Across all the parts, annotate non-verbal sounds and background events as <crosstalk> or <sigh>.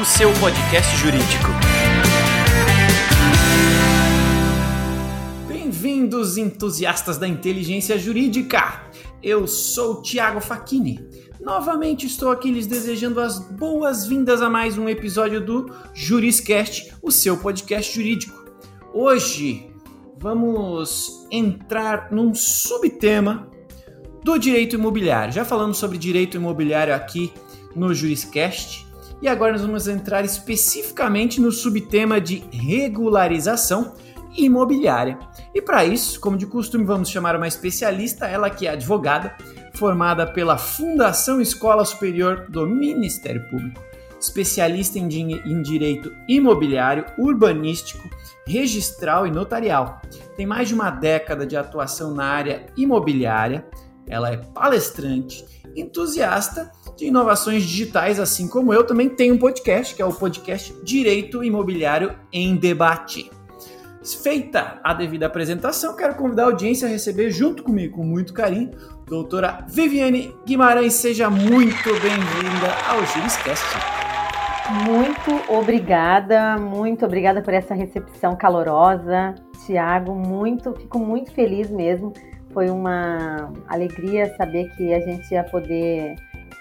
O seu podcast jurídico. Bem-vindos, entusiastas da inteligência jurídica! Eu sou Tiago Facchini. Novamente estou aqui lhes desejando as boas-vindas a mais um episódio do Juriscast, o seu podcast jurídico. Hoje vamos entrar num subtema do direito imobiliário. Já falamos sobre direito imobiliário aqui no Juriscast e agora nós vamos entrar especificamente no subtema de regularização imobiliária. E para isso, como de costume, vamos chamar uma especialista, ela que é advogada, formada pela Fundação Escola Superior do Ministério Público, especialista em, em direito imobiliário, urbanístico, registral e notarial. Tem mais de uma década de atuação na área imobiliária, ela é palestrante, entusiasta de inovações digitais, assim como eu, também tem um podcast, que é o podcast Direito Imobiliário em Debate. Feita a devida apresentação, quero convidar a audiência a receber junto comigo, com muito carinho, doutora Viviane Guimarães. Seja muito bem-vinda ao Juriscast. Muito obrigada, muito obrigada por essa recepção calorosa. Tiago, muito, fico muito feliz mesmo foi uma alegria saber que a gente ia poder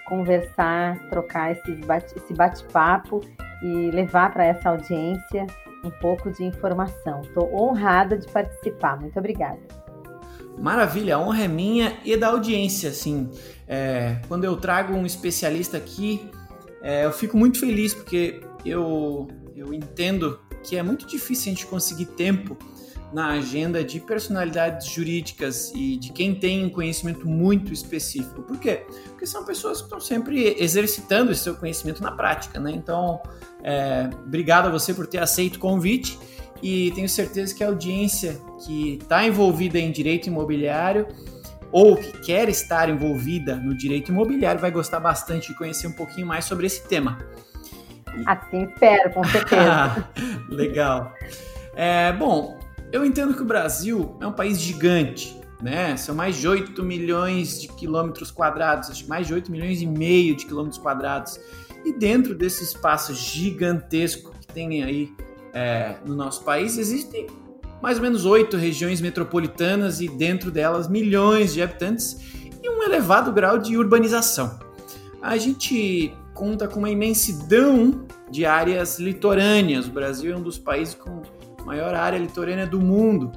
conversar, trocar esse bate-papo e levar para essa audiência um pouco de informação. Estou honrada de participar. Muito obrigada. Maravilha, a honra é minha e da audiência. Assim, é, quando eu trago um especialista aqui, é, eu fico muito feliz porque eu, eu entendo que é muito difícil a gente conseguir tempo na agenda de personalidades jurídicas e de quem tem um conhecimento muito específico. Por quê? Porque são pessoas que estão sempre exercitando esse seu conhecimento na prática, né? Então, é, obrigado a você por ter aceito o convite e tenho certeza que a audiência que está envolvida em direito imobiliário ou que quer estar envolvida no direito imobiliário vai gostar bastante de conhecer um pouquinho mais sobre esse tema. Assim espero, com certeza. <laughs> Legal. É, bom, eu entendo que o Brasil é um país gigante, né? São mais de 8 milhões de quilômetros quadrados, acho que mais de 8 milhões e meio de quilômetros quadrados. E dentro desse espaço gigantesco que tem aí é, no nosso país, existem mais ou menos oito regiões metropolitanas e dentro delas milhões de habitantes e um elevado grau de urbanização. A gente conta com uma imensidão de áreas litorâneas. O Brasil é um dos países com maior área litorânea do mundo.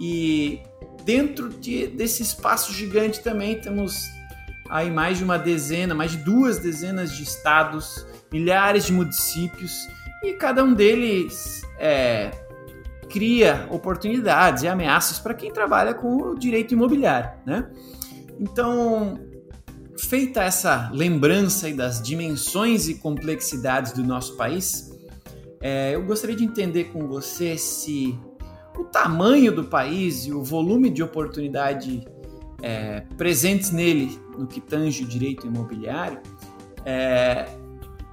E dentro de, desse espaço gigante também temos aí mais de uma dezena, mais de duas dezenas de estados, milhares de municípios e cada um deles é, cria oportunidades e ameaças para quem trabalha com o direito imobiliário, né? Então, feita essa lembrança das dimensões e complexidades do nosso país, é, eu gostaria de entender com você se o tamanho do país e o volume de oportunidade é, presentes nele no que tange o direito imobiliário, é,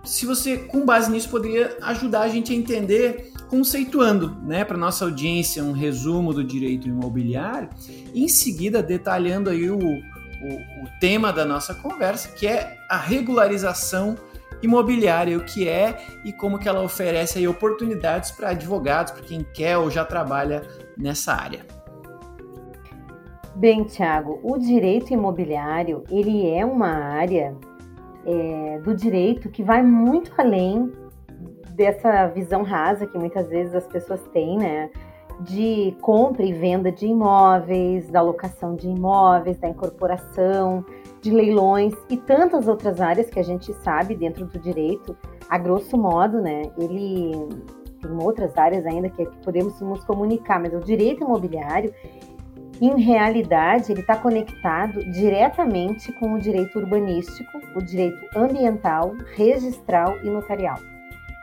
se você, com base nisso, poderia ajudar a gente a entender, conceituando né, para nossa audiência um resumo do direito imobiliário, e em seguida detalhando aí o, o, o tema da nossa conversa, que é a regularização imobiliária, o que é e como que ela oferece aí oportunidades para advogados, para quem quer ou já trabalha nessa área. Bem, Tiago, o direito imobiliário ele é uma área é, do direito que vai muito além dessa visão rasa que muitas vezes as pessoas têm, né? De compra e venda de imóveis, da locação de imóveis, da incorporação, de leilões e tantas outras áreas que a gente sabe dentro do direito, a grosso modo, né? Ele tem outras áreas ainda que, podemos nos comunicar, mas o direito imobiliário, em realidade, ele está conectado diretamente com o direito urbanístico, o direito ambiental, registral e notarial.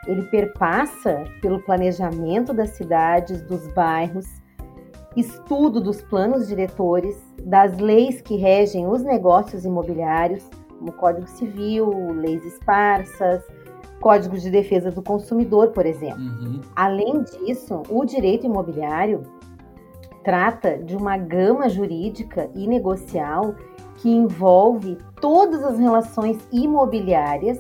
Ele perpassa pelo planejamento das cidades, dos bairros, estudo dos planos diretores, das leis que regem os negócios imobiliários, como Código Civil, leis esparsas, Código de Defesa do Consumidor, por exemplo. Uhum. Além disso, o direito imobiliário trata de uma gama jurídica e negocial que envolve todas as relações imobiliárias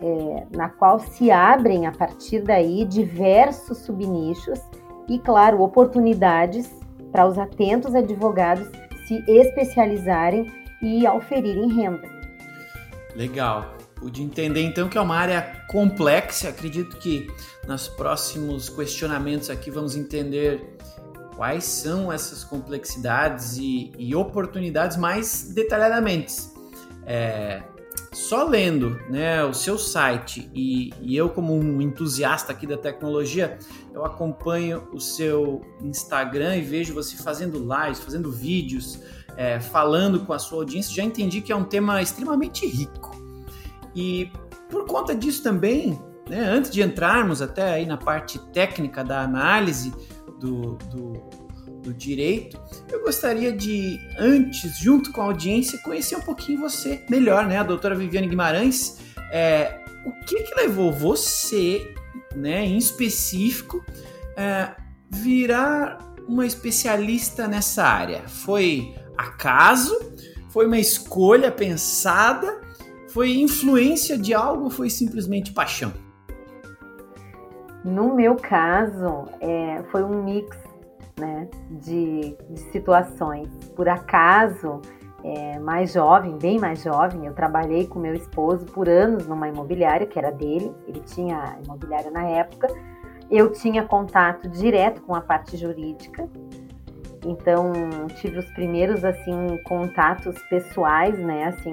é, na qual se abrem a partir daí diversos subnichos e, claro, oportunidades para os atentos advogados se especializarem e auferirem renda. Legal. Pude entender então que é uma área complexa. Acredito que nos próximos questionamentos aqui vamos entender quais são essas complexidades e, e oportunidades mais detalhadamente. É, só lendo né, o seu site e, e, eu como um entusiasta aqui da tecnologia, eu acompanho o seu Instagram e vejo você fazendo lives, fazendo vídeos, é, falando com a sua audiência, já entendi que é um tema extremamente rico. E por conta disso também, né, antes de entrarmos até aí na parte técnica da análise do, do, do direito, eu gostaria de, antes, junto com a audiência, conhecer um pouquinho você melhor, né? A doutora Viviane Guimarães, é, o que que levou você, né, em específico, é, virar uma especialista nessa área? Foi acaso? Foi uma escolha pensada? Foi influência de algo ou foi simplesmente paixão? No meu caso, é, foi um mix né, de, de situações. Por acaso, é, mais jovem, bem mais jovem, eu trabalhei com meu esposo por anos numa imobiliária que era dele, ele tinha imobiliária na época. Eu tinha contato direto com a parte jurídica, então tive os primeiros assim contatos pessoais, né, assim,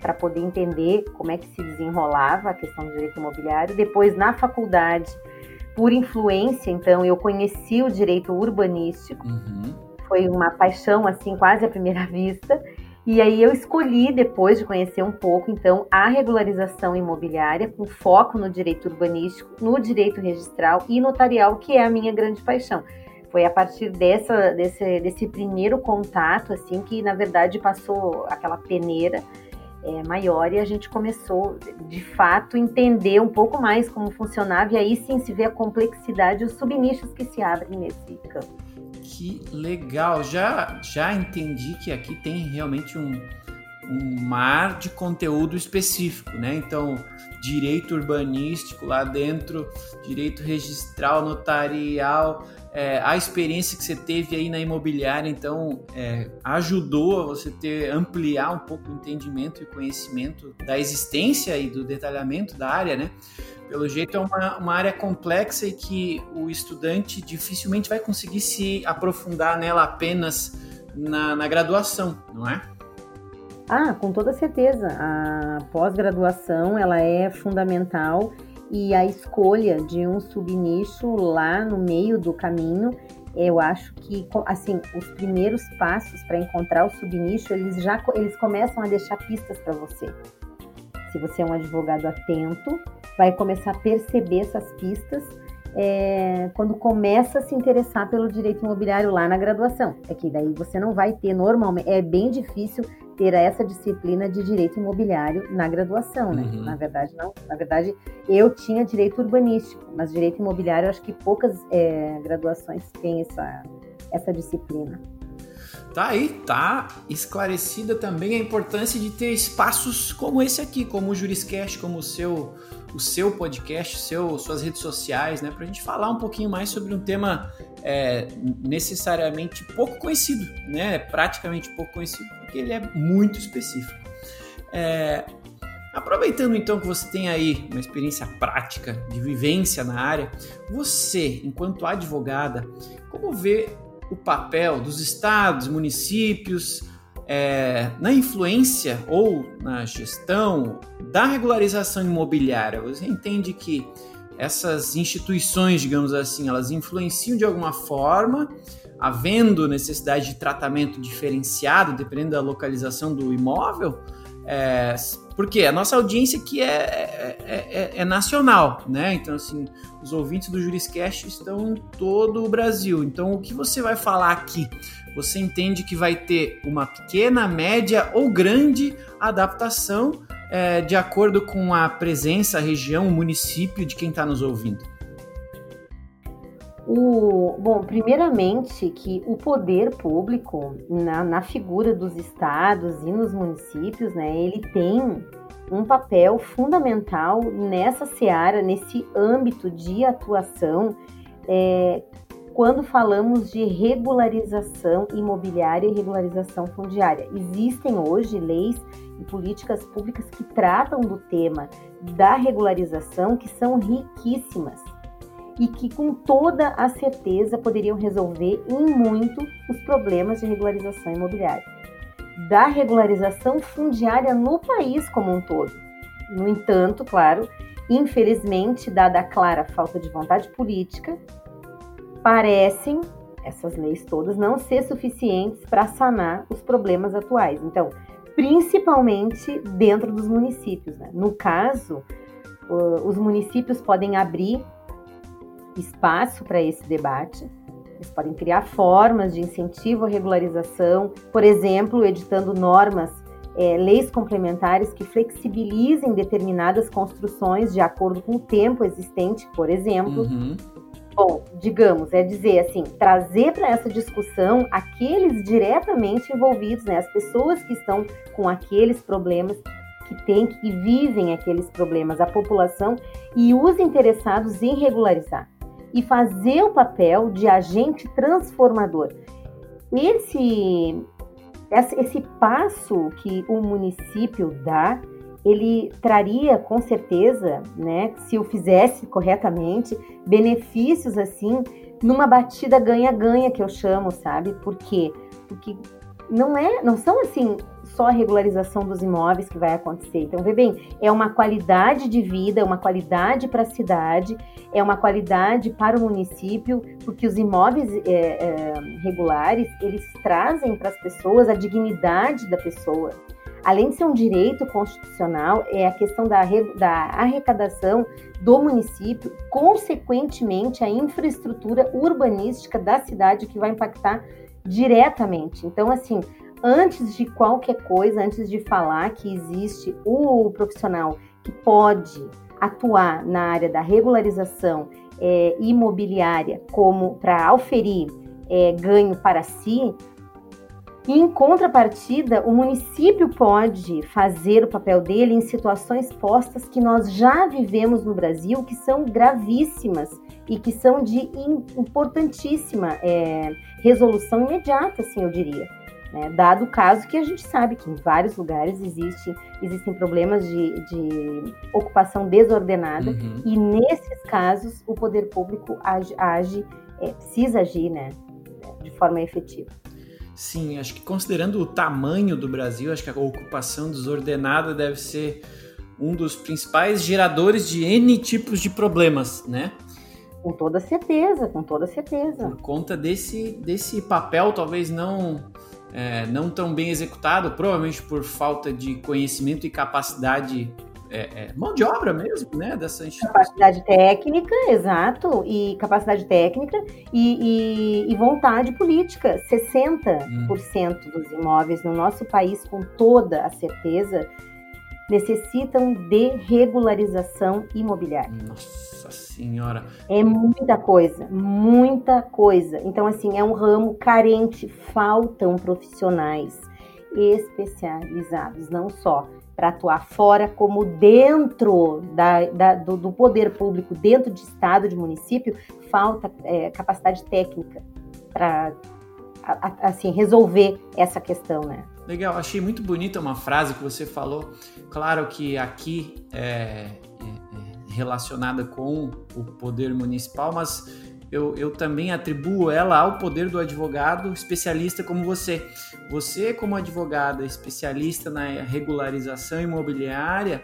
para poder entender como é que se desenrolava a questão do direito imobiliário. Depois na faculdade por influência, então, eu conheci o direito urbanístico. Uhum. Foi uma paixão, assim, quase à primeira <laughs> vista. E aí eu escolhi, depois de conhecer um pouco, então, a regularização imobiliária, com foco no direito urbanístico, no direito registral e notarial, que é a minha grande paixão. Foi a partir dessa, desse, desse primeiro contato, assim, que na verdade passou aquela peneira é, maior e a gente começou, de fato, entender um pouco mais como funcionava e aí sim se vê a complexidade os subnichos que se abrem nesse campo. Que legal! Já, já entendi que aqui tem realmente um, um mar de conteúdo específico, né? Então, direito urbanístico lá dentro, direito registral, notarial, é, a experiência que você teve aí na imobiliária, então, é, ajudou a você ter ampliar um pouco o entendimento e conhecimento da existência e do detalhamento da área, né? Pelo jeito é uma, uma área complexa e que o estudante dificilmente vai conseguir se aprofundar nela apenas na, na graduação, não é? Ah, com toda certeza. A pós-graduação ela é fundamental e a escolha de um subnicho lá no meio do caminho, eu acho que assim os primeiros passos para encontrar o subnicho eles já eles começam a deixar pistas para você. Se você é um advogado atento, vai começar a perceber essas pistas é, quando começa a se interessar pelo direito imobiliário lá na graduação. É que daí você não vai ter normalmente, é bem difícil ter essa disciplina de direito imobiliário na graduação, né? Uhum. Na verdade, não. Na verdade, eu tinha direito urbanístico, mas direito imobiliário, acho que poucas é, graduações têm essa, essa disciplina. Tá aí, tá esclarecida também a importância de ter espaços como esse aqui, como o Juriscast, como o seu o seu podcast, seu, suas redes sociais, né, para a gente falar um pouquinho mais sobre um tema é, necessariamente pouco conhecido, né, praticamente pouco conhecido, porque ele é muito específico. É, aproveitando então que você tem aí uma experiência prática de vivência na área, você, enquanto advogada, como vê o papel dos estados, municípios, é, na influência ou na gestão da regularização imobiliária, você entende que essas instituições, digamos assim, elas influenciam de alguma forma, havendo necessidade de tratamento diferenciado, dependendo da localização do imóvel? É, porque a nossa audiência aqui é, é, é, é, nacional, né? Então, assim, os ouvintes do Juriscast estão em todo o Brasil. Então, o que você vai falar aqui você entende que vai ter uma pequena, média ou grande adaptação é, de acordo com a presença, a região, o município de quem está nos ouvindo. O, bom, primeiramente que o poder público, na, na figura dos estados e nos municípios, né, ele tem um papel fundamental nessa seara, nesse âmbito de atuação, é, quando falamos de regularização imobiliária e regularização fundiária. Existem hoje leis e políticas públicas que tratam do tema da regularização que são riquíssimas e que com toda a certeza poderiam resolver em muito os problemas de regularização imobiliária. Da regularização fundiária no país como um todo. No entanto, claro, infelizmente, dada a clara falta de vontade política, parecem essas leis todas não ser suficientes para sanar os problemas atuais. Então, principalmente dentro dos municípios. Né? No caso, os municípios podem abrir espaço para esse debate. Eles podem criar formas de incentivo à regularização, por exemplo, editando normas, é, leis complementares que flexibilizem determinadas construções de acordo com o tempo existente, por exemplo. Uhum. Bom, digamos, é dizer assim, trazer para essa discussão aqueles diretamente envolvidos, né, as pessoas que estão com aqueles problemas que têm, que vivem aqueles problemas, a população e os interessados em regularizar e fazer o papel de agente transformador. Esse, esse passo que o município dá, ele traria com certeza, né, se o fizesse corretamente, benefícios assim, numa batida ganha-ganha que eu chamo, sabe? Por quê? Porque não é, não são assim só a regularização dos imóveis que vai acontecer. Então, vê bem, é uma qualidade de vida, é uma qualidade para a cidade, é uma qualidade para o município, porque os imóveis é, é, regulares, eles trazem para as pessoas a dignidade da pessoa. Além de ser um direito constitucional, é a questão da, da arrecadação do município, consequentemente, a infraestrutura urbanística da cidade que vai impactar diretamente. Então, assim, antes de qualquer coisa, antes de falar que existe o profissional que pode atuar na área da regularização é, imobiliária como para auferir é, ganho para si, em contrapartida, o município pode fazer o papel dele em situações postas que nós já vivemos no Brasil, que são gravíssimas e que são de importantíssima é, resolução imediata, assim eu diria. Né? Dado o caso que a gente sabe que em vários lugares existe, existem problemas de, de ocupação desordenada, uhum. e nesses casos o poder público age, age é, precisa agir né? de forma efetiva. Sim, acho que considerando o tamanho do Brasil, acho que a ocupação desordenada deve ser um dos principais geradores de N tipos de problemas, né? Com toda certeza, com toda certeza. Por conta desse, desse papel talvez não é, não tão bem executado, provavelmente por falta de conhecimento e capacidade é, é, mão de obra mesmo, né? Dessa Capacidade técnica, exato, e capacidade técnica e, e, e vontade política. 60% hum. dos imóveis no nosso país, com toda a certeza, necessitam de regularização imobiliária. Nossa Senhora! É muita coisa, muita coisa. Então, assim, é um ramo carente, faltam profissionais especializados, não só para atuar fora, como dentro da, da, do, do, poder público, dentro de estado, de município, falta é, capacidade técnica para assim resolver essa questão, né? Legal, achei muito bonita uma frase que você falou. Claro que aqui é, relacionada com o poder municipal, mas eu, eu também atribuo ela ao poder do advogado especialista como você. Você, como advogada especialista na regularização imobiliária,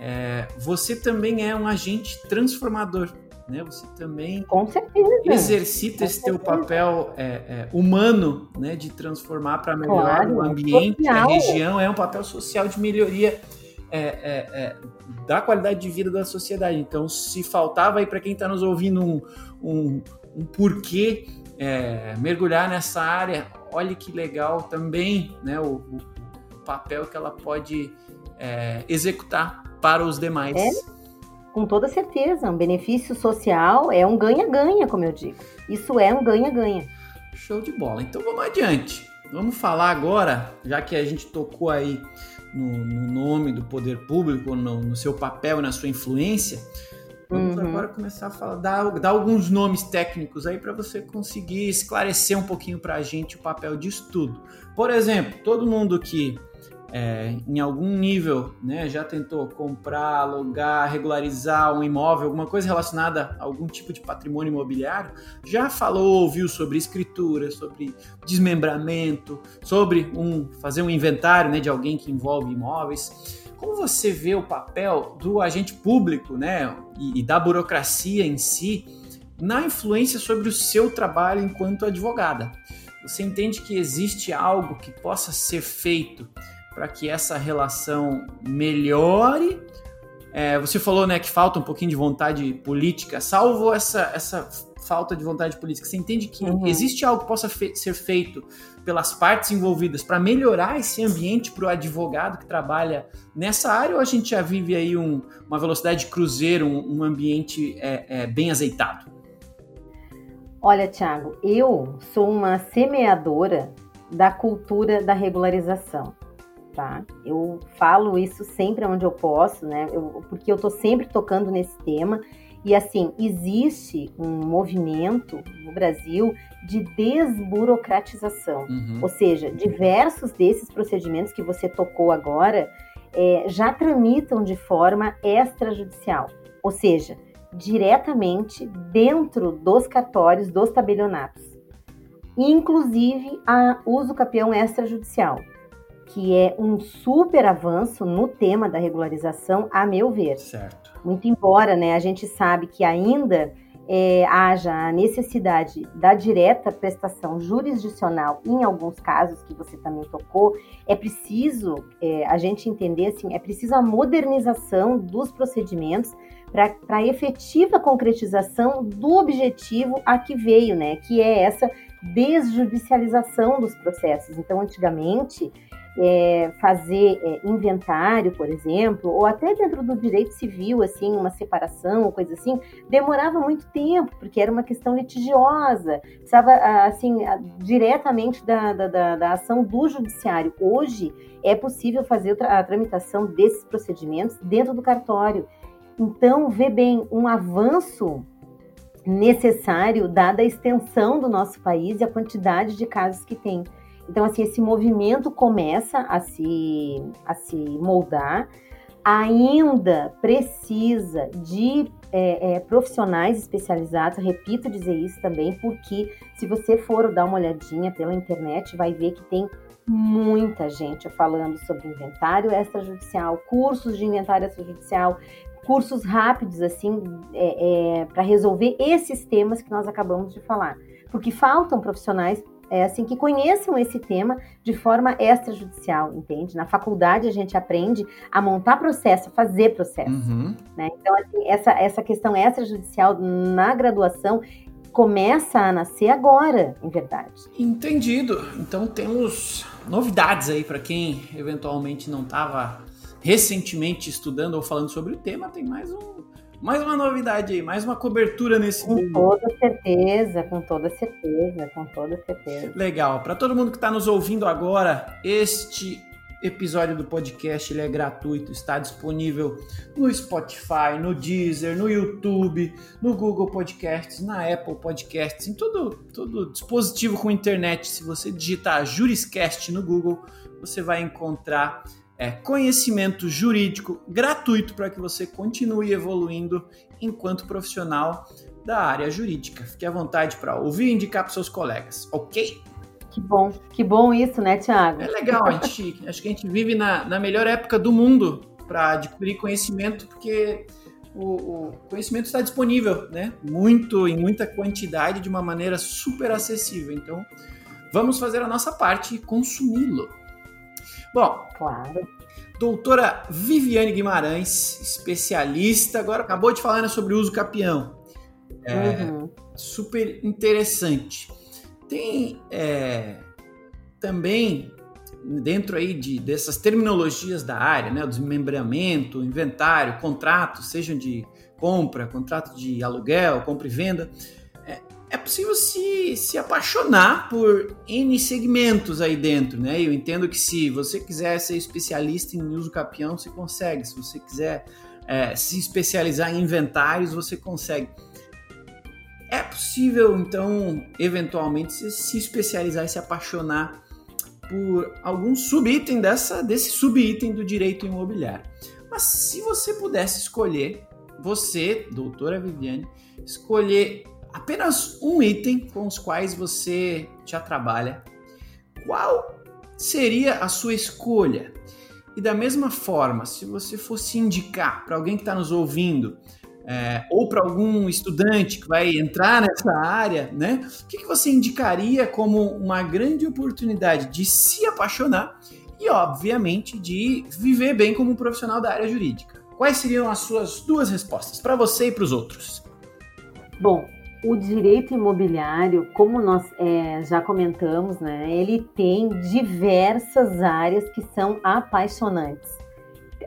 é, você também é um agente transformador. Né? Você também exercita esse teu papel é, é, humano né? de transformar para melhorar claro, o ambiente, a região. É um papel social de melhoria é, é, é, da qualidade de vida da sociedade. Então, se faltava aí para quem está nos ouvindo um, um, um porquê é, mergulhar nessa área, olhe que legal também né, o, o papel que ela pode é, executar para os demais. É, Com toda certeza, um benefício social é um ganha-ganha, como eu digo. Isso é um ganha-ganha. Show de bola. Então vamos adiante. Vamos falar agora, já que a gente tocou aí no, no nome do poder público, no, no, seu papel na sua influência, vamos uhum. agora começar a falar, dar, dar alguns nomes técnicos aí para você conseguir esclarecer um pouquinho para a gente o papel disso tudo. Por exemplo, todo mundo que é, em algum nível, né, já tentou comprar, alugar, regularizar um imóvel, alguma coisa relacionada a algum tipo de patrimônio imobiliário, já falou, ouviu sobre escritura, sobre desmembramento, sobre um fazer um inventário, né, de alguém que envolve imóveis. Como você vê o papel do agente público, né, e, e da burocracia em si na influência sobre o seu trabalho enquanto advogada? Você entende que existe algo que possa ser feito para que essa relação melhore. É, você falou né, que falta um pouquinho de vontade política, salvo essa, essa falta de vontade política. Você entende que uhum. existe algo que possa fe ser feito pelas partes envolvidas para melhorar esse ambiente para o advogado que trabalha nessa área ou a gente já vive aí um, uma velocidade de cruzeiro, um, um ambiente é, é, bem azeitado? Olha, Tiago, eu sou uma semeadora da cultura da regularização tá? Eu falo isso sempre onde eu posso, né? Eu, porque eu tô sempre tocando nesse tema. E assim, existe um movimento no Brasil de desburocratização. Uhum. Ou seja, diversos desses procedimentos que você tocou agora é, já tramitam de forma extrajudicial. Ou seja, diretamente dentro dos cartórios dos tabelionatos. Inclusive a uso capião extrajudicial que é um super avanço no tema da regularização, a meu ver. Certo. Muito embora, né, a gente sabe que ainda é, haja a necessidade da direta prestação jurisdicional em alguns casos que você também tocou, é preciso é, a gente entender assim, é preciso a modernização dos procedimentos para a efetiva concretização do objetivo a que veio, né? Que é essa desjudicialização dos processos. Então, antigamente, é, fazer é, inventário, por exemplo, ou até dentro do direito civil, assim, uma separação ou coisa assim, demorava muito tempo, porque era uma questão litigiosa, precisava, assim, diretamente da, da, da ação do judiciário. Hoje é possível fazer a tramitação desses procedimentos dentro do cartório. Então, vê bem, um avanço necessário, dada a extensão do nosso país e a quantidade de casos que tem. Então, assim, esse movimento começa a se, a se moldar, ainda precisa de é, é, profissionais especializados, repito dizer isso também, porque se você for dar uma olhadinha pela internet, vai ver que tem muita gente falando sobre inventário extrajudicial, cursos de inventário extrajudicial, cursos rápidos, assim, é, é para resolver esses temas que nós acabamos de falar. Porque faltam profissionais é, assim que conheçam esse tema de forma extrajudicial, entende? Na faculdade a gente aprende a montar processo, a fazer processo. Uhum. Né? Então, assim, essa, essa questão extrajudicial na graduação começa a nascer agora, em verdade. Entendido. Então temos novidades aí para quem eventualmente não estava recentemente estudando ou falando sobre o tema, tem mais um mais uma novidade aí, mais uma cobertura nesse Com toda certeza, com toda certeza, com toda certeza. Legal. Para todo mundo que está nos ouvindo agora, este episódio do podcast ele é gratuito, está disponível no Spotify, no Deezer, no YouTube, no Google Podcasts, na Apple Podcasts, em todo, todo dispositivo com internet. Se você digitar Juriscast no Google, você vai encontrar é conhecimento jurídico gratuito para que você continue evoluindo enquanto profissional da área jurídica. Fique à vontade para ouvir e indicar para seus colegas, ok? Que bom, que bom isso, né, Tiago? É legal, a gente, <laughs> acho que a gente vive na, na melhor época do mundo para adquirir conhecimento, porque o, o, conhecimento está disponível, né? Muito, em muita quantidade, de uma maneira super acessível. Então, vamos fazer a nossa parte e consumi-lo. Bom, claro. Doutora Viviane Guimarães, especialista, agora acabou de falar né, sobre o uso capião. É, uhum. Super interessante. Tem é, também dentro aí de, dessas terminologias da área, né, desmembramento, inventário, contratos, sejam de compra, contrato de aluguel, compra e venda, é, possível se, se apaixonar por N segmentos aí dentro, né? Eu entendo que se você quiser ser especialista em uso capião, você consegue. Se você quiser é, se especializar em inventários, você consegue. É possível, então, eventualmente, se especializar e se apaixonar por algum subitem dessa, desse subitem do direito imobiliário. Mas se você pudesse escolher, você, doutora Viviane, escolher apenas um item com os quais você já trabalha, qual seria a sua escolha? E da mesma forma, se você fosse indicar para alguém que está nos ouvindo, é, ou para algum estudante que vai entrar nessa área, né? O que, que você indicaria como uma grande oportunidade de se apaixonar e, obviamente, de viver bem como um profissional da área jurídica? Quais seriam as suas duas respostas para você e para os outros? Bom, o direito imobiliário, como nós é, já comentamos, né, ele tem diversas áreas que são apaixonantes.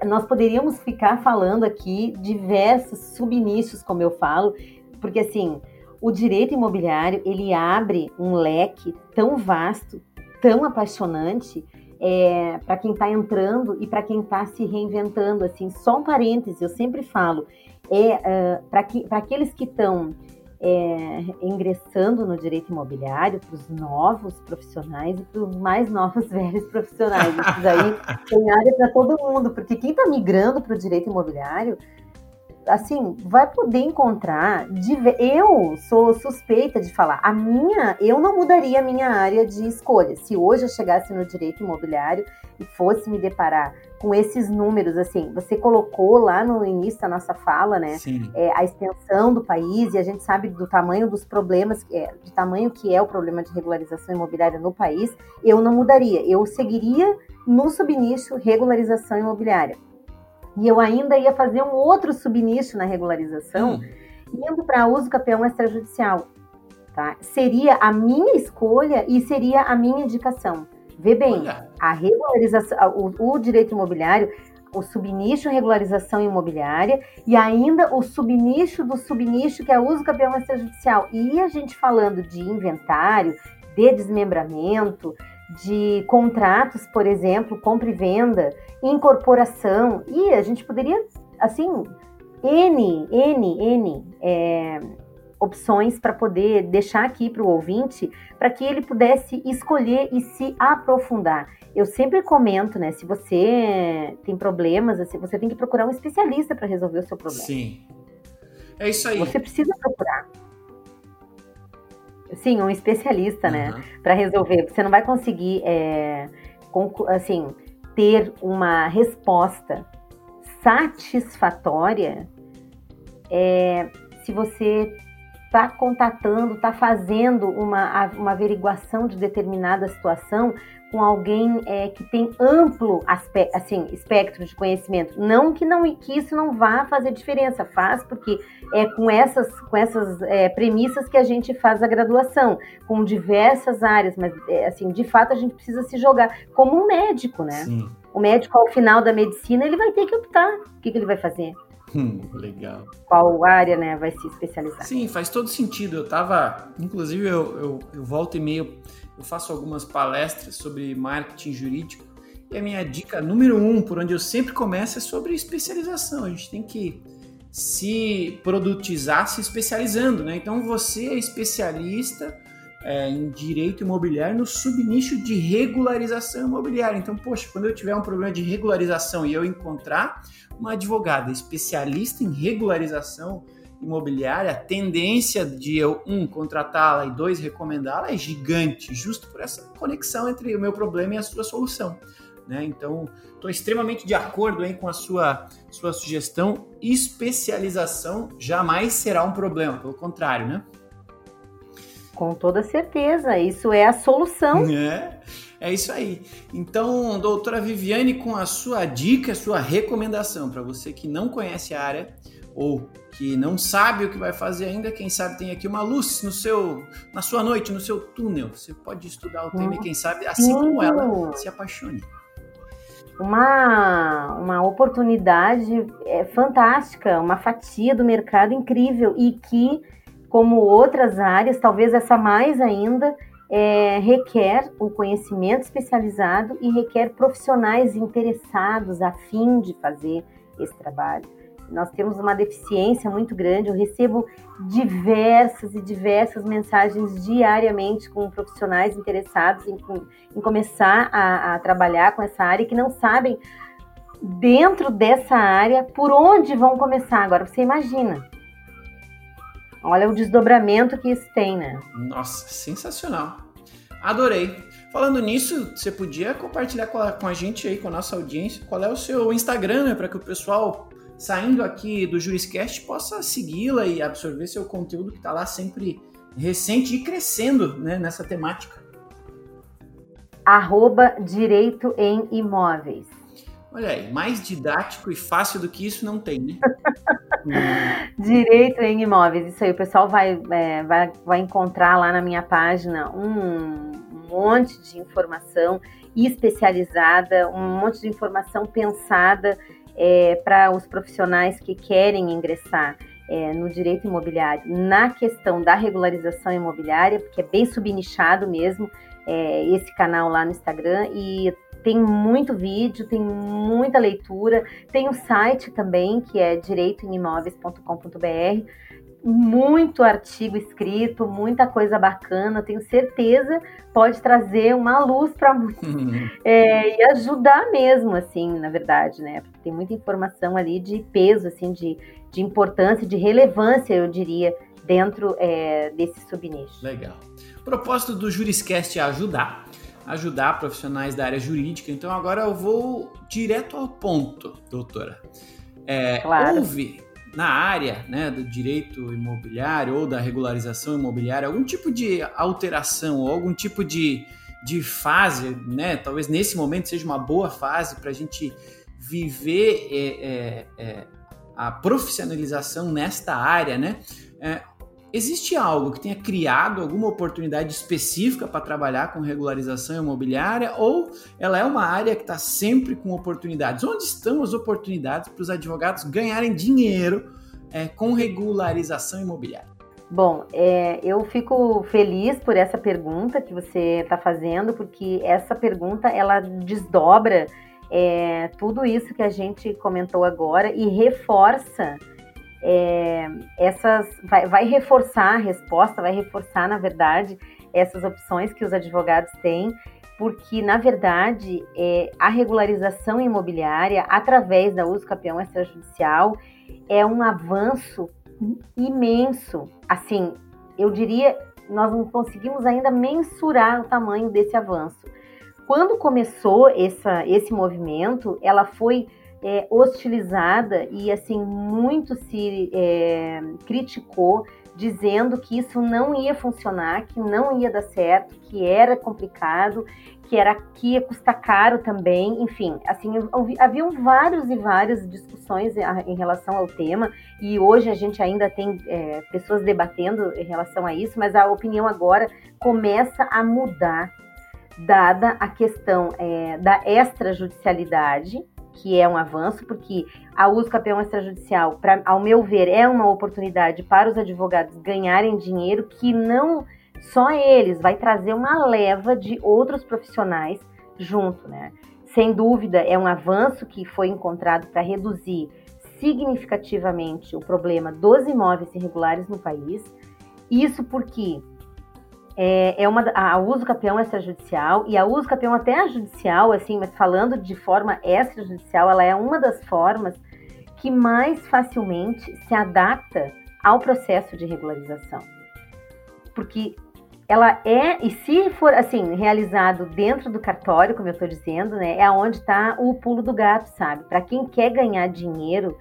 Nós poderíamos ficar falando aqui diversos subnichos, como eu falo, porque assim, o direito imobiliário ele abre um leque tão vasto, tão apaixonante é, para quem está entrando e para quem está se reinventando. Assim, só um parêntese, eu sempre falo, é uh, para aqueles que estão é, ingressando no direito imobiliário para os novos profissionais e para os mais novos <laughs> velhos profissionais. Isso aí tem área para todo mundo, porque quem está migrando para o direito imobiliário assim, vai poder encontrar. Eu sou suspeita de falar. A minha, eu não mudaria a minha área de escolha. Se hoje eu chegasse no direito imobiliário e fosse me deparar com esses números, assim, você colocou lá no início da nossa fala, né? É, a extensão do país e a gente sabe do tamanho dos problemas, é, do tamanho que é o problema de regularização imobiliária no país. Eu não mudaria. Eu seguiria no subnicho regularização imobiliária e eu ainda ia fazer um outro subnicho na regularização, hum. indo para uso campeão extrajudicial. Tá? Seria a minha escolha e seria a minha indicação. Vê bem, Olha. a regularização, o, o direito imobiliário, o subnicho regularização imobiliária e ainda o subnicho do subnicho que é uso campeão extrajudicial. E a gente falando de inventário, de desmembramento, de contratos, por exemplo, compra e venda, incorporação, e a gente poderia, assim, N, N, N é, opções para poder deixar aqui para o ouvinte, para que ele pudesse escolher e se aprofundar. Eu sempre comento, né? Se você tem problemas, assim, você tem que procurar um especialista para resolver o seu problema. Sim. É isso aí. Você precisa procurar. Sim, um especialista, uhum. né? Para resolver. Você não vai conseguir, é, assim, ter uma resposta satisfatória é, se você está contatando, está fazendo uma, uma averiguação de determinada situação com alguém é, que tem amplo aspecto, assim, espectro de conhecimento. Não que, não que isso não vá fazer diferença, faz, porque é com essas, com essas é, premissas que a gente faz a graduação, com diversas áreas, mas é, assim, de fato a gente precisa se jogar como um médico, né? Sim. O médico, ao final da medicina, ele vai ter que optar o que, que ele vai fazer. Hum, legal. Qual área, né, vai se especializar. Sim, faz todo sentido. Eu tava, inclusive, eu, eu, eu volto e meio eu faço algumas palestras sobre marketing jurídico e a minha dica número um, por onde eu sempre começo, é sobre especialização. A gente tem que se produtizar se especializando, né? Então você é especialista é, em direito imobiliário no subnicho de regularização imobiliária. Então, poxa, quando eu tiver um problema de regularização e eu encontrar uma advogada especialista em regularização imobiliária, a tendência de eu, um, contratá-la e dois, recomendá-la é gigante, justo por essa conexão entre o meu problema e a sua solução. Né? Então, estou extremamente de acordo aí com a sua, sua sugestão. Especialização jamais será um problema, pelo contrário, né? Com toda certeza, isso é a solução. <laughs> É. É isso aí. Então, doutora Viviane, com a sua dica, a sua recomendação para você que não conhece a área ou que não sabe o que vai fazer ainda, quem sabe tem aqui uma luz no seu, na sua noite, no seu túnel. Você pode estudar o tema e quem sabe, assim como ela, se apaixone. Uma, uma oportunidade é, fantástica, uma fatia do mercado incrível e que, como outras áreas, talvez essa mais ainda, é, requer o conhecimento especializado e requer profissionais interessados a fim de fazer esse trabalho. Nós temos uma deficiência muito grande. Eu recebo diversas e diversas mensagens diariamente com profissionais interessados em, em começar a, a trabalhar com essa área que não sabem dentro dessa área por onde vão começar. Agora, você imagina. Olha o desdobramento que isso tem, né? Nossa, sensacional. Adorei. Falando nisso, você podia compartilhar com a, com a gente aí, com a nossa audiência, qual é o seu Instagram, né, para que o pessoal saindo aqui do Juriscast, possa segui-la e absorver seu conteúdo que está lá sempre recente e crescendo né, nessa temática. Arroba Direito em Imóveis. Olha aí, mais didático e fácil do que isso não tem, né? <laughs> Direito em Imóveis, isso aí, o pessoal vai, é, vai, vai encontrar lá na minha página um monte de informação especializada, um monte de informação pensada é, para os profissionais que querem ingressar é, no direito imobiliário na questão da regularização imobiliária, porque é bem subnichado mesmo é, esse canal lá no Instagram e tem muito vídeo, tem muita leitura, tem um site também que é direitoemimóveis.com.br muito artigo escrito, muita coisa bacana, tenho certeza pode trazer uma luz para muitos <laughs> é, e ajudar mesmo, assim, na verdade, né? Porque tem muita informação ali de peso, assim, de, de importância, de relevância, eu diria, dentro é, desse subnicho. Legal. O propósito do Juriscast é ajudar, ajudar profissionais da área jurídica. Então agora eu vou direto ao ponto, doutora. É, claro. Houve na área né, do direito imobiliário ou da regularização imobiliária algum tipo de alteração ou algum tipo de, de fase, né? Talvez nesse momento seja uma boa fase para a gente viver é, é, é, a profissionalização nesta área, né? Existe algo que tenha criado alguma oportunidade específica para trabalhar com regularização imobiliária ou ela é uma área que está sempre com oportunidades? Onde estão as oportunidades para os advogados ganharem dinheiro é, com regularização imobiliária? Bom, é, eu fico feliz por essa pergunta que você está fazendo, porque essa pergunta ela desdobra é, tudo isso que a gente comentou agora e reforça é, essas vai, vai, reforçar a resposta, vai reforçar, na verdade, essas opções que os advogados têm, porque, na verdade, é, a regularização imobiliária, através da uso campeão extrajudicial, é um avanço imenso. Assim, eu diria, nós não conseguimos ainda mensurar o tamanho desse avanço. Quando começou essa, esse movimento, ela foi é, hostilizada e assim muito se é, criticou dizendo que isso não ia funcionar, que não ia dar certo, que era complicado, que era que ia custar caro também, enfim, assim, haviam vários e várias discussões em relação ao tema e hoje a gente ainda tem é, pessoas debatendo em relação a isso, mas a opinião agora começa a mudar, dada a questão é, da extrajudicialidade, que é um avanço, porque a uso campeão extrajudicial, pra, ao meu ver, é uma oportunidade para os advogados ganharem dinheiro que não só eles, vai trazer uma leva de outros profissionais junto, né? Sem dúvida, é um avanço que foi encontrado para reduzir significativamente o problema dos imóveis irregulares no país. Isso porque é, é uma a uso campeão extrajudicial e a uso campeão até a judicial, assim, mas falando de forma extrajudicial, ela é uma das formas que mais facilmente se adapta ao processo de regularização. Porque ela é, e se for assim, realizado dentro do cartório, como eu estou dizendo, né, é onde está o pulo do gato, sabe? Para quem quer ganhar dinheiro,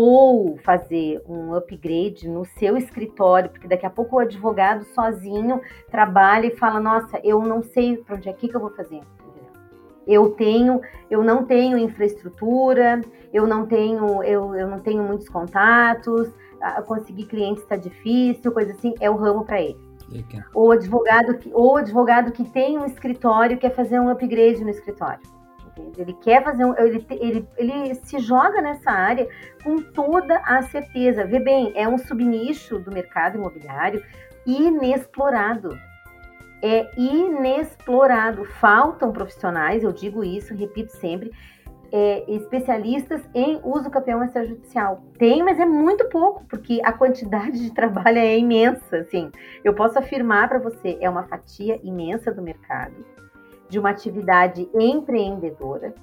ou fazer um upgrade no seu escritório, porque daqui a pouco o advogado sozinho trabalha e fala: Nossa, eu não sei para onde é que, eu vou fazer. Eu tenho, eu não tenho infraestrutura, eu não tenho, eu, eu não tenho muitos contatos, conseguir clientes está difícil, coisa assim, é o ramo para ele. Ou advogado que, ou advogado que tem um escritório quer fazer um upgrade no escritório. Ele quer fazer um, ele, ele, ele se joga nessa área com toda a certeza. Vê bem, é um subnicho do mercado imobiliário inexplorado é inexplorado. Faltam profissionais, eu digo isso, repito sempre, é, especialistas em uso campeão extrajudicial. Tem, mas é muito pouco, porque a quantidade de trabalho é imensa. Assim, eu posso afirmar para você, é uma fatia imensa do mercado, de uma atividade empreendedora,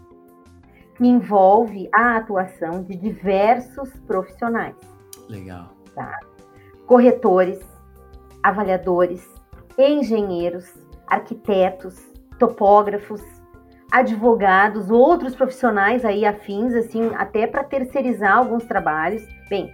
que envolve a atuação de diversos profissionais. Legal. Tá? Corretores, avaliadores, engenheiros, arquitetos, topógrafos, advogados, outros profissionais aí afins, assim, até para terceirizar alguns trabalhos. Bem,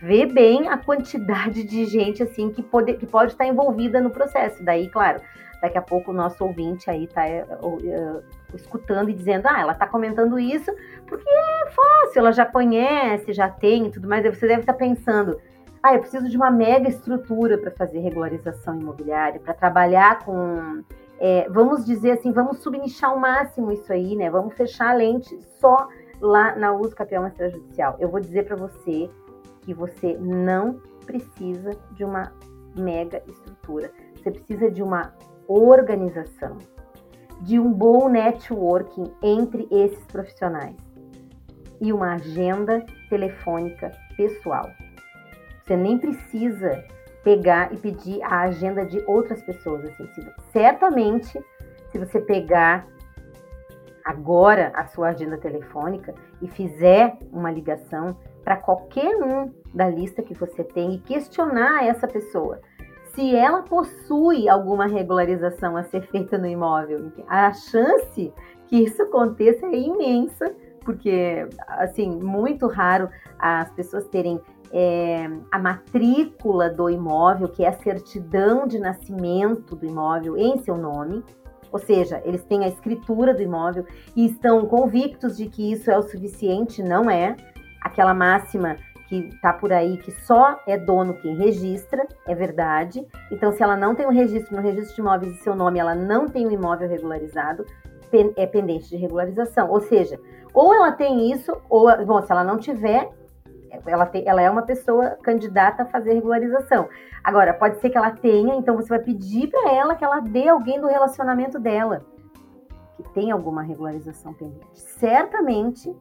vê bem a quantidade de gente assim que pode, que pode estar envolvida no processo. Daí, claro, daqui a pouco o nosso ouvinte aí está uh, uh, escutando e dizendo, ah, ela está comentando isso porque é fácil, ela já conhece, já tem e tudo mais. Aí você deve estar pensando, ah, eu preciso de uma mega estrutura para fazer regularização imobiliária, para trabalhar com. É, vamos dizer assim, vamos subnichar ao máximo isso aí, né? Vamos fechar a lente só lá na uso campeão extrajudicial. Eu vou dizer para você que você não precisa de uma mega estrutura. Você precisa de uma organização, de um bom networking entre esses profissionais e uma agenda telefônica pessoal. Você nem precisa pegar e pedir a agenda de outras pessoas. Assim. Certamente, se você pegar agora a sua agenda telefônica e fizer uma ligação para qualquer um da lista que você tem e questionar essa pessoa se ela possui alguma regularização a ser feita no imóvel, a chance que isso aconteça é imensa, porque assim muito raro as pessoas terem é, a matrícula do imóvel, que é a certidão de nascimento do imóvel em seu nome, ou seja, eles têm a escritura do imóvel e estão convictos de que isso é o suficiente, não é? Aquela máxima que está por aí que só é dono quem registra, é verdade. Então, se ela não tem o um registro no registro de imóveis em seu nome, ela não tem o um imóvel regularizado, é pendente de regularização. Ou seja, ou ela tem isso, ou, bom, se ela não tiver, ela, tem, ela é uma pessoa candidata a fazer regularização. Agora, pode ser que ela tenha, então você vai pedir para ela que ela dê alguém do relacionamento dela que tem alguma regularização pendente. Certamente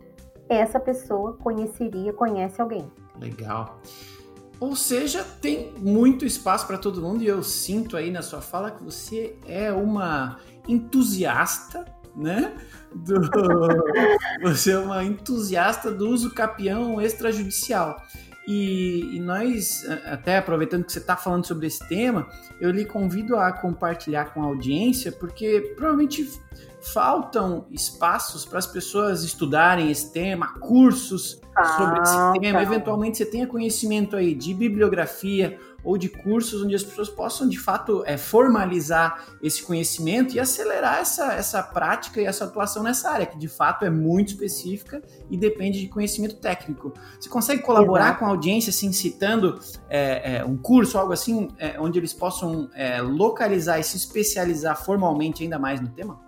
essa pessoa conheceria, conhece alguém. Legal. Ou seja, tem muito espaço para todo mundo e eu sinto aí na sua fala que você é uma entusiasta né? Do... <laughs> Você é uma entusiasta do uso capião extrajudicial. E, e, nós, até aproveitando que você está falando sobre esse tema, eu lhe convido a compartilhar com a audiência, porque provavelmente faltam espaços para as pessoas estudarem esse tema, cursos sobre esse tema. Eventualmente você tenha conhecimento aí de bibliografia ou de cursos onde as pessoas possam de fato é, formalizar esse conhecimento e acelerar essa, essa prática e essa atuação nessa área, que de fato é muito específica e depende de conhecimento técnico. Você consegue colaborar Exato. com a audiência, assim, citando é, é, um curso, algo assim, é, onde eles possam é, localizar e se especializar formalmente ainda mais no tema?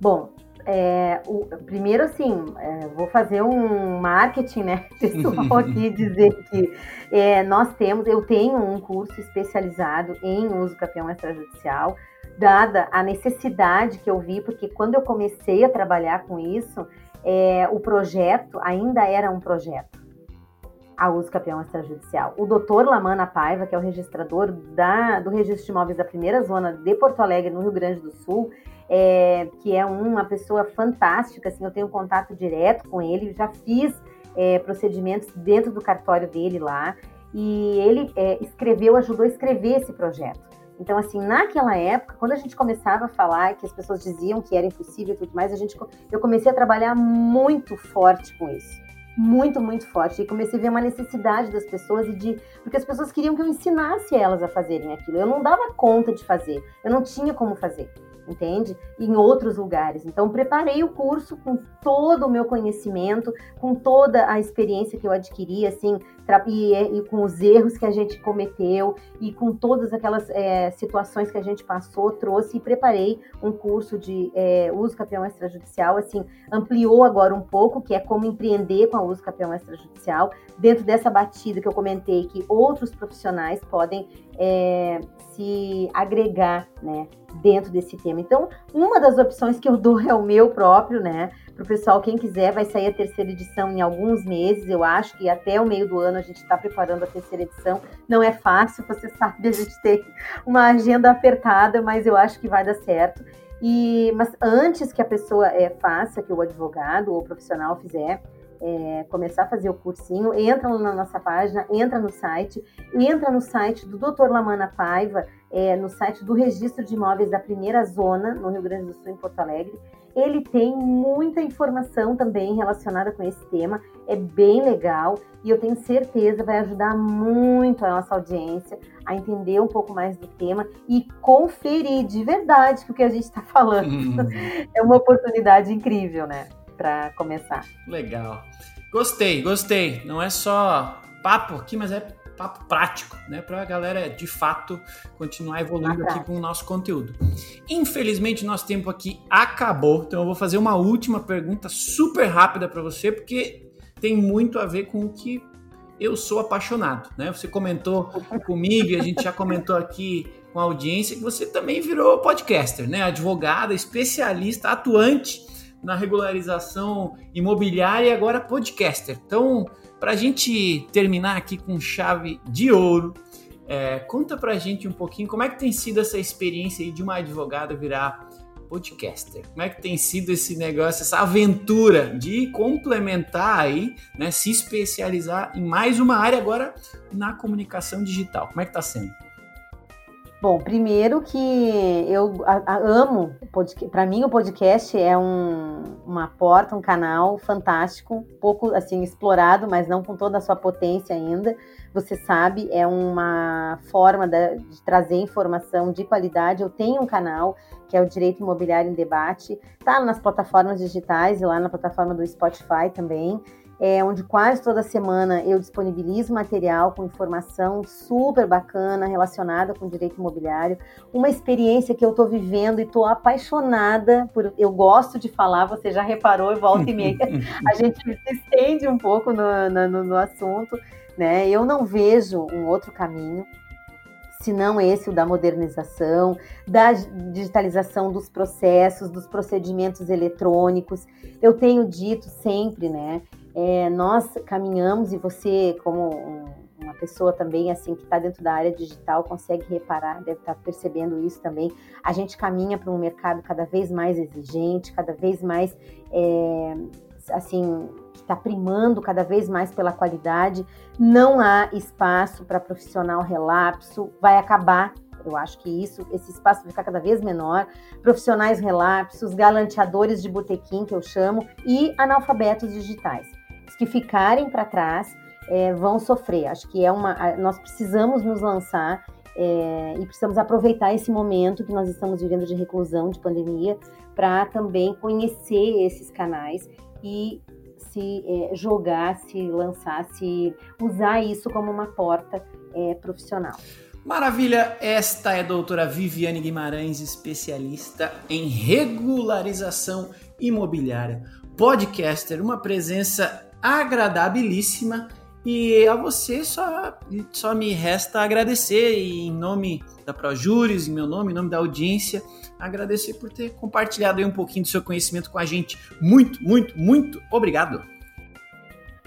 Bom, é, o, primeiro, assim, é, vou fazer um marketing, né, <laughs> pessoal aqui, <laughs> dizer que é, nós temos, eu tenho um curso especializado em uso campeão extrajudicial, dada a necessidade que eu vi, porque quando eu comecei a trabalhar com isso, é, o projeto ainda era um projeto a uso campeão extrajudicial. O doutor Lamana Paiva, que é o registrador da, do registro de imóveis da primeira zona de Porto Alegre, no Rio Grande do Sul, é, que é uma pessoa fantástica, assim, eu tenho contato direto com ele, já fiz é, procedimentos dentro do cartório dele lá, e ele é, escreveu, ajudou a escrever esse projeto. Então, assim, naquela época, quando a gente começava a falar que as pessoas diziam que era impossível e tudo mais, a gente, eu comecei a trabalhar muito forte com isso. Muito, muito forte. E comecei a ver uma necessidade das pessoas e de. Porque as pessoas queriam que eu ensinasse elas a fazerem aquilo. Eu não dava conta de fazer. Eu não tinha como fazer. Entende? Em outros lugares. Então, preparei o curso com todo o meu conhecimento, com toda a experiência que eu adquiri, assim, e, e com os erros que a gente cometeu e com todas aquelas é, situações que a gente passou, trouxe e preparei um curso de é, uso campeão extrajudicial, assim, ampliou agora um pouco, que é como empreender com a uso campeão extrajudicial, dentro dessa batida que eu comentei, que outros profissionais podem é, se agregar, né, dentro desse tema. Então, uma das opções que eu dou <laughs> é o meu próprio, né, para o pessoal, quem quiser, vai sair a terceira edição em alguns meses, eu acho que até o meio do ano a gente está preparando a terceira edição. Não é fácil, você <laughs> sabe, a gente tem uma agenda apertada, mas eu acho que vai dar certo. E, mas antes que a pessoa é, faça, que o advogado ou o profissional fizer, é, começar a fazer o cursinho, entra na nossa página, entra no site, entra no site do Dr. Lamana Paiva, é, no site do Registro de Imóveis da Primeira Zona, no Rio Grande do Sul, em Porto Alegre. Ele tem muita informação também relacionada com esse tema, é bem legal e eu tenho certeza vai ajudar muito a nossa audiência a entender um pouco mais do tema e conferir de verdade o que a gente está falando. Uhum. É uma oportunidade incrível, né? para começar. Legal. Gostei, gostei. Não é só papo aqui, mas é papo prático, né? Para a galera de fato continuar evoluindo aqui com o nosso conteúdo. Infelizmente, nosso tempo aqui acabou, então eu vou fazer uma última pergunta super rápida para você, porque tem muito a ver com o que eu sou apaixonado, né? Você comentou <laughs> comigo, a gente já comentou aqui com a audiência que você também virou podcaster, né? Advogada, especialista, atuante na regularização imobiliária e agora podcaster. Então, para a gente terminar aqui com chave de ouro, é, conta para a gente um pouquinho como é que tem sido essa experiência de uma advogada virar podcaster. Como é que tem sido esse negócio, essa aventura de complementar aí, né, se especializar em mais uma área agora na comunicação digital. Como é que está sendo? Bom, primeiro que eu a, a, amo, para mim o podcast é um, uma porta, um canal fantástico, pouco assim explorado, mas não com toda a sua potência ainda. Você sabe, é uma forma de, de trazer informação de qualidade. Eu tenho um canal que é o Direito Imobiliário em Debate, tá nas plataformas digitais e lá na plataforma do Spotify também é, onde quase toda semana eu disponibilizo material com informação super bacana relacionada com direito imobiliário. Uma experiência que eu estou vivendo e estou apaixonada por. Eu gosto de falar, você já reparou, volta e meia, <laughs> a gente se estende um pouco no, no, no assunto. Né? Eu não vejo um outro caminho senão esse o da modernização, da digitalização dos processos, dos procedimentos eletrônicos. Eu tenho dito sempre, né, é, nós caminhamos e você, como um, uma pessoa também assim que está dentro da área digital, consegue reparar, deve estar tá percebendo isso também. A gente caminha para um mercado cada vez mais exigente, cada vez mais é, assim está primando cada vez mais pela qualidade. Não há espaço para profissional relapso, vai acabar eu acho que isso, esse espaço vai ficar cada vez menor. Profissionais relapsos, galanteadores de botequim, que eu chamo, e analfabetos digitais que ficarem para trás é, vão sofrer. Acho que é uma. Nós precisamos nos lançar é, e precisamos aproveitar esse momento que nós estamos vivendo de reclusão, de pandemia, para também conhecer esses canais e se é, jogar, se lançar, se usar isso como uma porta é, profissional. Maravilha! Esta é a doutora Viviane Guimarães, especialista em regularização imobiliária, podcaster, uma presença agradabilíssima. E a você só, só me resta agradecer e em nome da ProJuris, em meu nome, em nome da audiência, agradecer por ter compartilhado aí um pouquinho do seu conhecimento com a gente. Muito, muito, muito obrigado.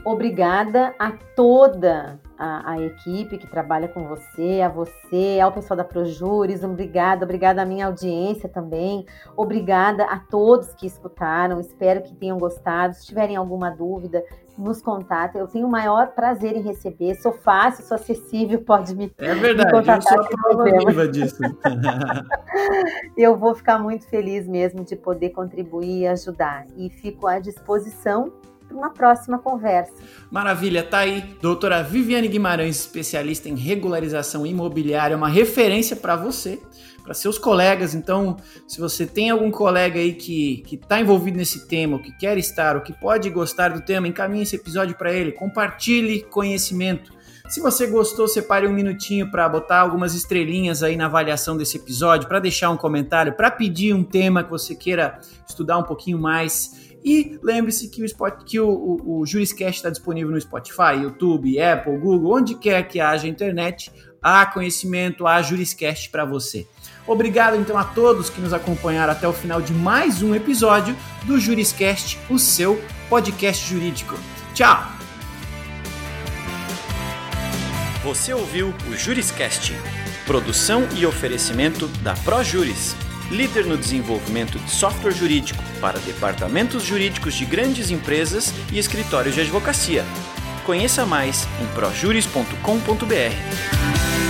Obrigada a toda a, a, equipe que trabalha com você, a você, ao pessoal da Projures, obrigada, obrigada à minha audiência também, obrigada a todos que escutaram, espero que tenham gostado. Se tiverem alguma dúvida, nos contatem. Eu tenho o maior prazer em receber, sou fácil, sou acessível, <laughs> pode me É verdade, me eu sou a prova viva disso. <laughs> eu vou ficar muito feliz mesmo de poder contribuir e ajudar. E fico à disposição para uma próxima conversa. Maravilha, tá aí. Doutora Viviane Guimarães, especialista em regularização imobiliária, uma referência para você para seus colegas. Então, se você tem algum colega aí que está envolvido nesse tema, ou que quer estar, ou que pode gostar do tema, encaminhe esse episódio para ele, compartilhe conhecimento. Se você gostou, separe um minutinho para botar algumas estrelinhas aí na avaliação desse episódio, para deixar um comentário, para pedir um tema que você queira estudar um pouquinho mais. E lembre-se que o, Spot, que o, o, o Juriscast está disponível no Spotify, YouTube, Apple, Google, onde quer que haja internet, há conhecimento, há Juriscast para você. Obrigado então a todos que nos acompanharam até o final de mais um episódio do Juriscast, o seu podcast jurídico. Tchau! Você ouviu o Juriscast, produção e oferecimento da ProJuris, líder no desenvolvimento de software jurídico para departamentos jurídicos de grandes empresas e escritórios de advocacia. Conheça mais em projuris.com.br.